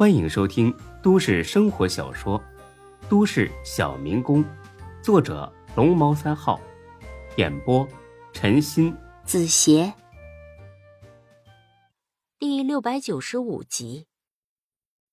欢迎收听都市生活小说《都市小民工》，作者龙猫三号，演播陈鑫、子邪，第六百九十五集。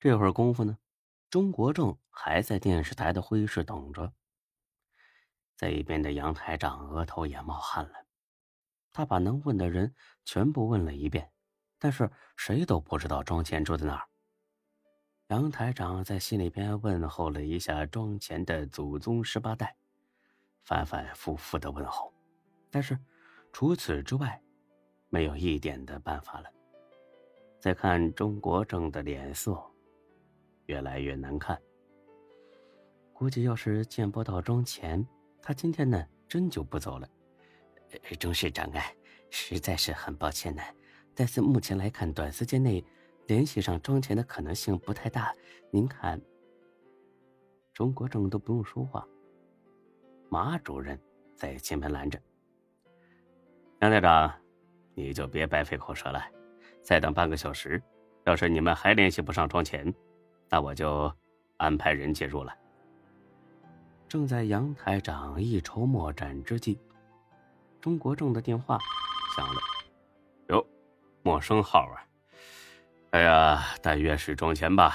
这会儿功夫呢，钟国正还在电视台的会议室等着。在一边的杨台长额头也冒汗了，他把能问的人全部问了一遍，但是谁都不知道庄前住在哪儿。杨台长在心里边问候了一下庄前的祖宗十八代，反反复复的问候，但是除此之外，没有一点的办法了。再看钟国正的脸色，越来越难看。估计要是见不到庄前，他今天呢真就不走了。钟市长啊，实在是很抱歉呢，但是目前来看，短时间内。联系上庄前的可能性不太大，您看。钟国正都不用说话，马主任在前面拦着。杨队长，你就别白费口舌了，再等半个小时，要是你们还联系不上庄前，那我就安排人介入了。正在杨台长一筹莫展之际，钟国正的电话响了。哟，陌生号啊！哎呀，但愿是庄前吧。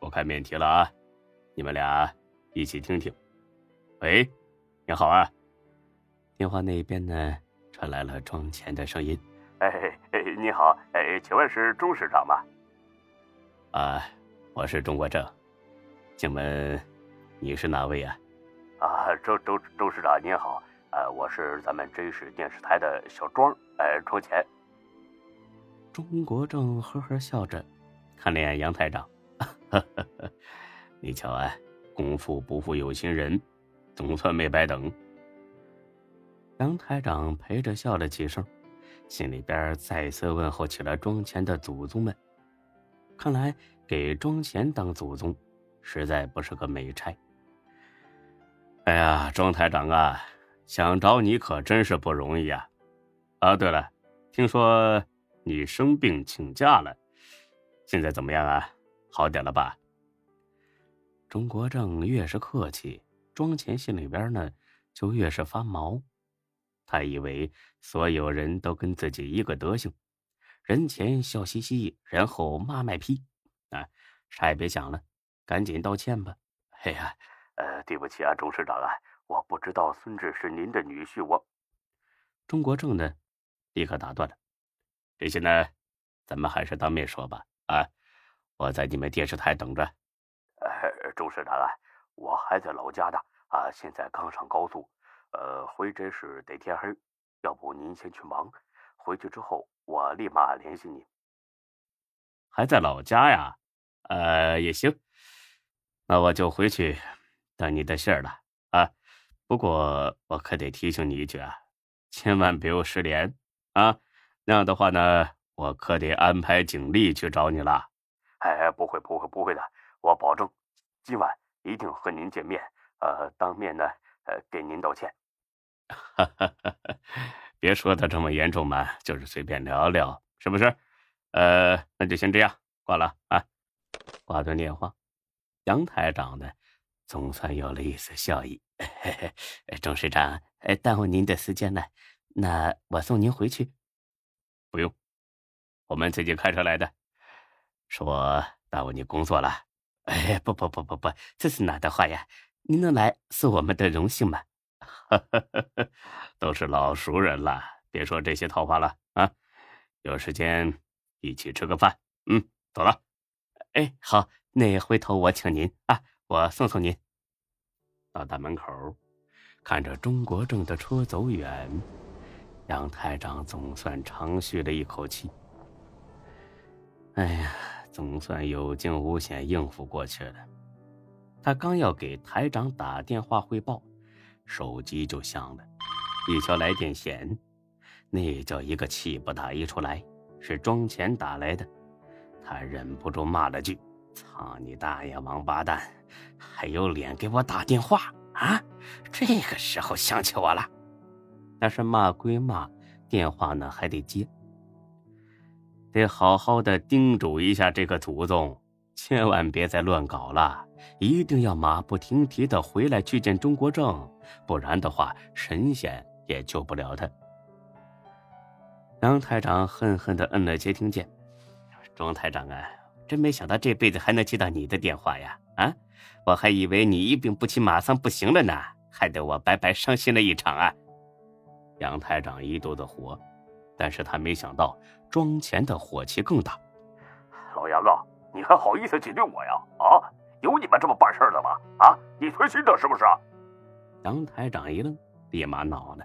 我开免提了啊，你们俩一起听听。喂，你好啊。电话那边呢传来了庄前的声音。哎哎，你好，哎，请问是钟市长吗？啊，我是钟国正，请问你是哪位啊？啊，周周周市长您好，呃，我是咱们真实电视台的小庄，哎，庄前。钟国正呵呵笑着，看了眼杨台长：“ 你瞧啊，功夫不负有心人，总算没白等。”杨台长陪着笑了几声，心里边再次问候起了庄前的祖宗们。看来给庄前当祖宗，实在不是个美差。哎呀，庄台长啊，想找你可真是不容易啊！啊，对了，听说……你生病请假了，现在怎么样啊？好点了吧？钟国正越是客气，庄前心里边呢就越是发毛。他以为所有人都跟自己一个德行，人前笑嘻嘻，人后骂卖批，啊，啥也别想了，赶紧道歉吧。哎呀，呃，对不起啊，钟市长啊，我不知道孙志是您的女婿，我。钟国正呢，立刻打断了。这些呢，咱们还是当面说吧。啊，我在你们电视台等着。呃，钟市长啊，我还在老家呢。啊，现在刚上高速，呃，回真是得天黑。要不您先去忙，回去之后我立马联系你。还在老家呀？呃，也行。那我就回去等你的信儿了。啊，不过我可得提醒你一句啊，千万别有失联啊。那样的话呢，我可得安排警力去找你了。哎，不会，不会，不会的，我保证，今晚一定和您见面，呃，当面呢，呃，给您道歉。哈哈哈！别说的这么严重嘛，就是随便聊聊，是不是？呃，那就先这样，挂了啊。挂断电话，杨台长呢，总算有了一丝笑意。嘿 嘿钟市长，耽误您的时间了，那我送您回去。不用，我们自己开车来的，是我耽误你工作了。哎，不不不不不，这是哪的话呀？您能来是我们的荣幸嘛。都是老熟人了，别说这些套话了啊。有时间一起吃个饭。嗯，走了。哎，好，那回头我请您啊，我送送您。到大门口，看着钟国正的车走远。杨台长总算长吁了一口气。哎呀，总算有惊无险应付过去了。他刚要给台长打电话汇报，手机就响了。一瞧来电显，那叫一个气不打一处来，是庄前打来的。他忍不住骂了句：“操你大爷，王八蛋，还有脸给我打电话啊！这个时候想起我了。”但是骂归骂，电话呢还得接，得好好的叮嘱一下这个祖宗，千万别再乱搞了，一定要马不停蹄的回来去见钟国正，不然的话，神仙也救不了他。杨台长恨恨的摁了接听键，钟台长啊，真没想到这辈子还能接到你的电话呀！啊，我还以为你一病不起，马上不行了呢，害得我白白伤心了一场啊！杨台长一肚子火，但是他没想到庄前的火气更大。老杨啊，你还好意思挤兑我呀？啊，有你们这么办事的吗？啊，你存心的是不是？杨台长一愣，立马恼了。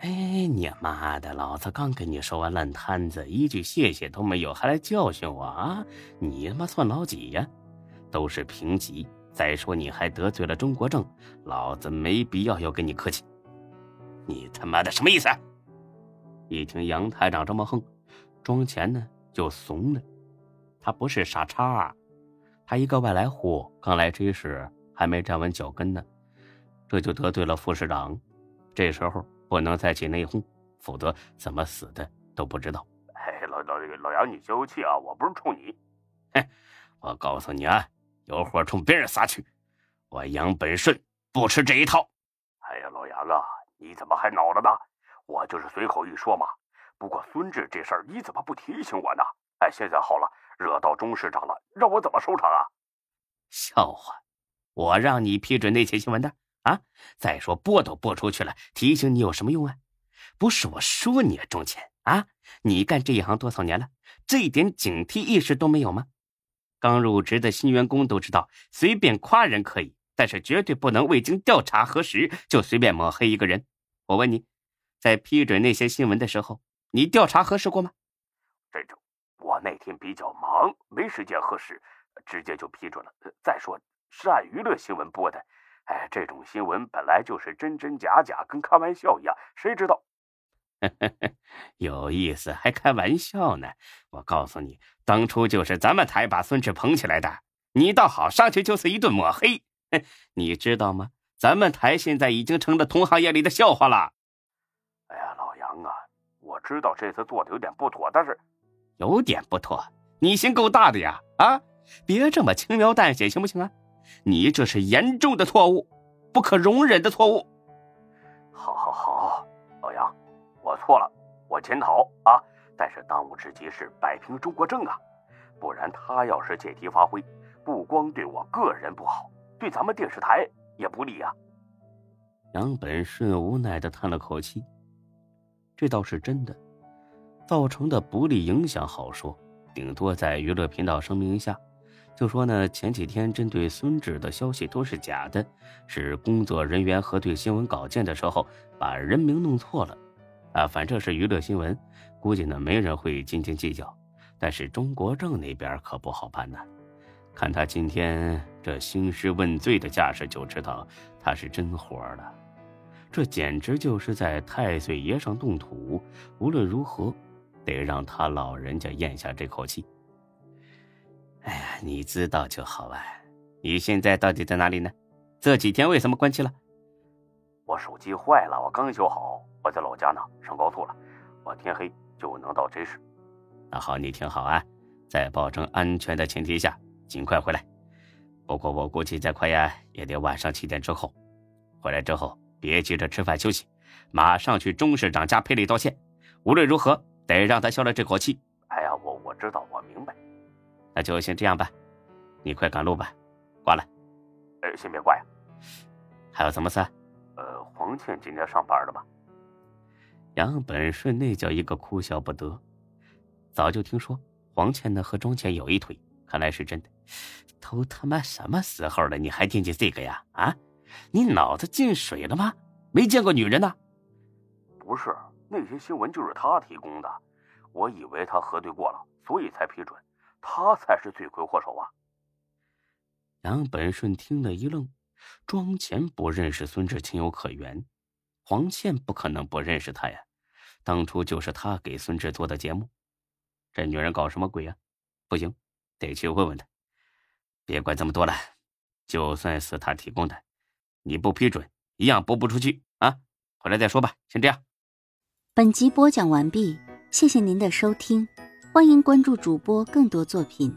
哎，你妈的！老子刚跟你说完烂摊子，一句谢谢都没有，还来教训我啊？你他妈算老几呀？都是平级。再说你还得罪了中国政，老子没必要要跟你客气。你他妈的什么意思？一听杨台长这么横，庄钱呢就怂了。他不是傻叉，啊他一个外来户，刚来这时还没站稳脚跟呢，这就得罪了副市长。这时候。不能再起内讧，否则怎么死的都不知道。哎，老老老杨，你消消气啊！我不是冲你，哼！我告诉你啊，有火冲别人撒去，我杨本顺不吃这一套。哎呀，老杨啊，你怎么还恼了呢？我就是随口一说嘛。不过孙志这事儿你怎么不提醒我呢？哎，现在好了，惹到钟市长了，让我怎么收场啊？笑话，我让你批准那些新闻的。啊！再说播都播出去了，提醒你有什么用啊？不是我说你啊，钟钱啊！你干这一行多少年了，这一点警惕意识都没有吗？刚入职的新员工都知道，随便夸人可以，但是绝对不能未经调查核实就随便抹黑一个人。我问你，在批准那些新闻的时候，你调查核实过吗？这种，我那天比较忙，没时间核实，直接就批准了。再说是按娱乐新闻播的。哎，这种新闻本来就是真真假假，跟开玩笑一样，谁知道？有意思，还开玩笑呢！我告诉你，当初就是咱们台把孙志捧起来的，你倒好，上去就是一顿抹黑。你知道吗？咱们台现在已经成了同行业里的笑话了。哎呀，老杨啊，我知道这次做的有点不妥，但是有点不妥，你心够大的呀！啊，别这么轻描淡写，行不行啊？你这是严重的错误，不可容忍的错误。好，好，好，老杨，我错了，我检讨啊。但是当务之急是摆平中国正啊，不然他要是借题发挥，不光对我个人不好，对咱们电视台也不利啊。杨本顺无奈的叹了口气，这倒是真的，造成的不利影响好说，顶多在娱乐频道声明一下。就说呢，前几天针对孙志的消息都是假的，是工作人员核对新闻稿件的时候把人名弄错了，啊，反正是娱乐新闻，估计呢没人会斤斤计较。但是中国政那边可不好办呢，看他今天这兴师问罪的架势，就知道他是真火了。这简直就是在太岁爷上动土，无论如何得让他老人家咽下这口气。哎呀，你知道就好啊！你现在到底在哪里呢？这几天为什么关机了？我手机坏了，我刚修好。我在老家呢，上高速了。我天黑就能到 J 市。那好，你听好啊，在保证安全的前提下，尽快回来。不过我估计再快呀，也得晚上七点之后。回来之后别急着吃饭休息，马上去钟市长家赔礼道歉。无论如何得让他消了这口气。哎呀，我我知道，我明白。那就先这样吧，你快赶路吧，挂了。呃，先别挂呀，还有什么事？呃，黄倩今天上班了吧？杨本顺那叫一个哭笑不得，早就听说黄倩呢和庄倩有一腿，看来是真的。都他妈什么时候了，你还惦记这个呀？啊，你脑子进水了吗？没见过女人呢？不是，那些新闻就是他提供的，我以为他核对过了，所以才批准。他才是罪魁祸首啊！杨本顺听了一愣，庄前不认识孙志情有可原，黄倩不可能不认识他呀，当初就是他给孙志做的节目，这女人搞什么鬼呀？不行，得去问问他。别管这么多了，就算是他提供的，你不批准，一样播不出去啊！回来再说吧，先这样。本集播讲完毕，谢谢您的收听。欢迎关注主播更多作品。